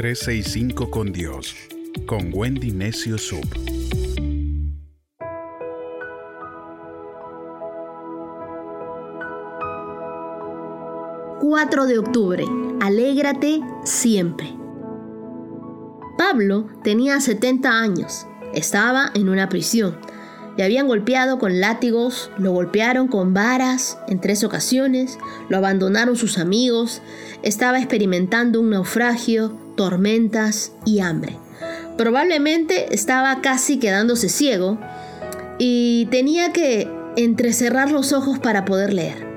365 con Dios, con Wendy Necio Sub. ...4 de octubre... ...alégrate siempre... Pablo tenía 70 años... ...estaba en una prisión... Le habían golpeado con látigos, lo golpearon con varas en tres ocasiones, lo abandonaron sus amigos, estaba experimentando un naufragio, tormentas y hambre. Probablemente estaba casi quedándose ciego y tenía que entrecerrar los ojos para poder leer.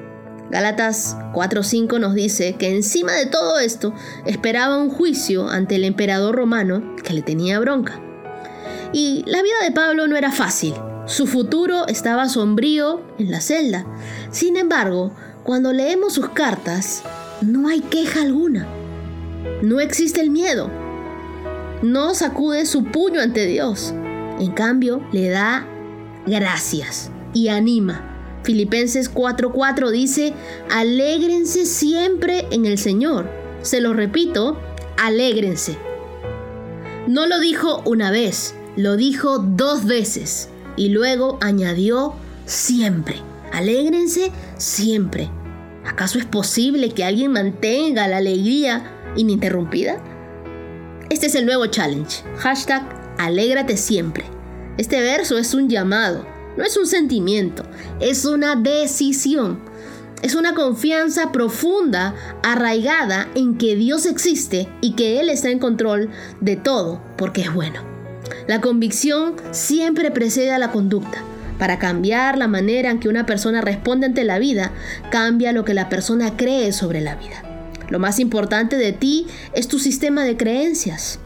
Galatas 4:5 nos dice que encima de todo esto esperaba un juicio ante el emperador romano que le tenía bronca. Y la vida de Pablo no era fácil. Su futuro estaba sombrío en la celda. Sin embargo, cuando leemos sus cartas, no hay queja alguna. No existe el miedo. No sacude su puño ante Dios. En cambio, le da gracias y anima. Filipenses 4:4 dice, alégrense siempre en el Señor. Se lo repito, alégrense. No lo dijo una vez, lo dijo dos veces y luego añadió siempre. Alégrense siempre. ¿Acaso es posible que alguien mantenga la alegría ininterrumpida? Este es el nuevo challenge. Hashtag alégrate siempre. Este verso es un llamado, no es un sentimiento, es una decisión. Es una confianza profunda, arraigada en que Dios existe y que Él está en control de todo porque es bueno. La convicción siempre precede a la conducta. Para cambiar la manera en que una persona responde ante la vida, cambia lo que la persona cree sobre la vida. Lo más importante de ti es tu sistema de creencias.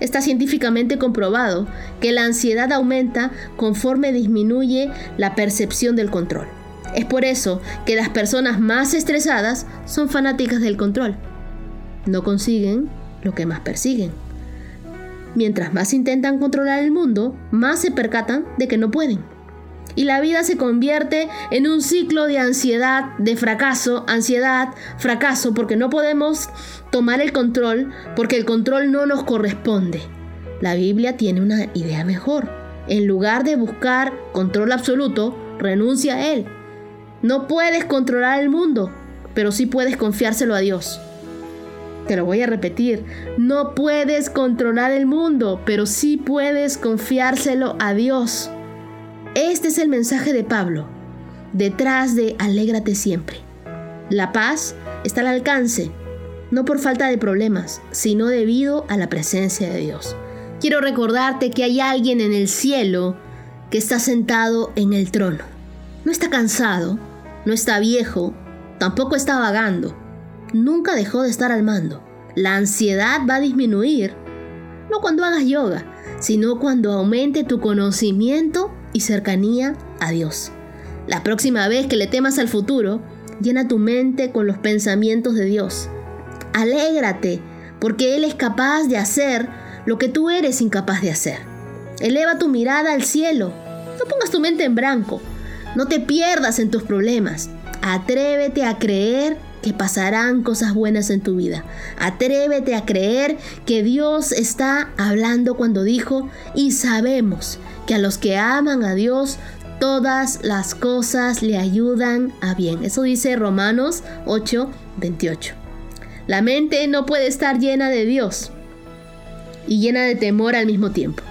Está científicamente comprobado que la ansiedad aumenta conforme disminuye la percepción del control. Es por eso que las personas más estresadas son fanáticas del control. No consiguen lo que más persiguen. Mientras más intentan controlar el mundo, más se percatan de que no pueden. Y la vida se convierte en un ciclo de ansiedad, de fracaso, ansiedad, fracaso, porque no podemos tomar el control, porque el control no nos corresponde. La Biblia tiene una idea mejor. En lugar de buscar control absoluto, renuncia a él. No puedes controlar el mundo, pero sí puedes confiárselo a Dios. Te lo voy a repetir, no puedes controlar el mundo, pero sí puedes confiárselo a Dios. Este es el mensaje de Pablo, detrás de alégrate siempre. La paz está al alcance, no por falta de problemas, sino debido a la presencia de Dios. Quiero recordarte que hay alguien en el cielo que está sentado en el trono. No está cansado, no está viejo, tampoco está vagando nunca dejó de estar al mando. La ansiedad va a disminuir, no cuando hagas yoga, sino cuando aumente tu conocimiento y cercanía a Dios. La próxima vez que le temas al futuro, llena tu mente con los pensamientos de Dios. Alégrate, porque Él es capaz de hacer lo que tú eres incapaz de hacer. Eleva tu mirada al cielo. No pongas tu mente en blanco. No te pierdas en tus problemas. Atrévete a creer que pasarán cosas buenas en tu vida. Atrévete a creer que Dios está hablando cuando dijo, y sabemos que a los que aman a Dios, todas las cosas le ayudan a bien. Eso dice Romanos 8, 28. La mente no puede estar llena de Dios y llena de temor al mismo tiempo.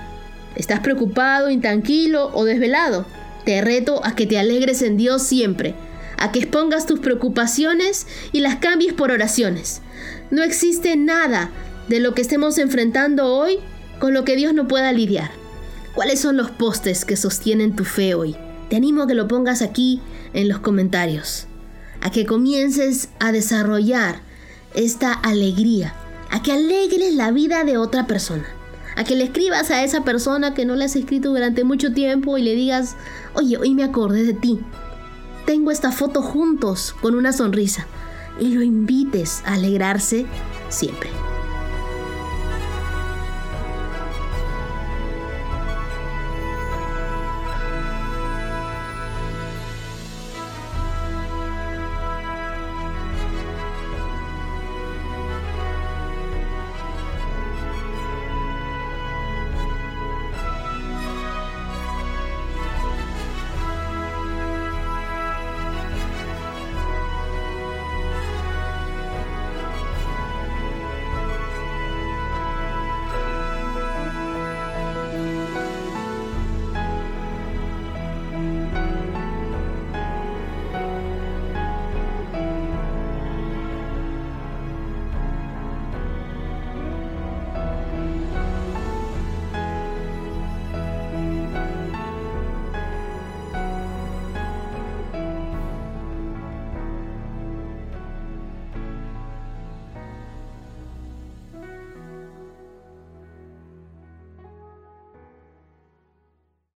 ¿Estás preocupado, intranquilo o desvelado? Te reto a que te alegres en Dios siempre a que expongas tus preocupaciones y las cambies por oraciones. No existe nada de lo que estemos enfrentando hoy con lo que Dios no pueda lidiar. ¿Cuáles son los postes que sostienen tu fe hoy? Te animo a que lo pongas aquí en los comentarios, a que comiences a desarrollar esta alegría, a que alegres la vida de otra persona, a que le escribas a esa persona que no le has escrito durante mucho tiempo y le digas, oye, hoy me acordé de ti, tengo esta foto juntos con una sonrisa y lo invites a alegrarse siempre.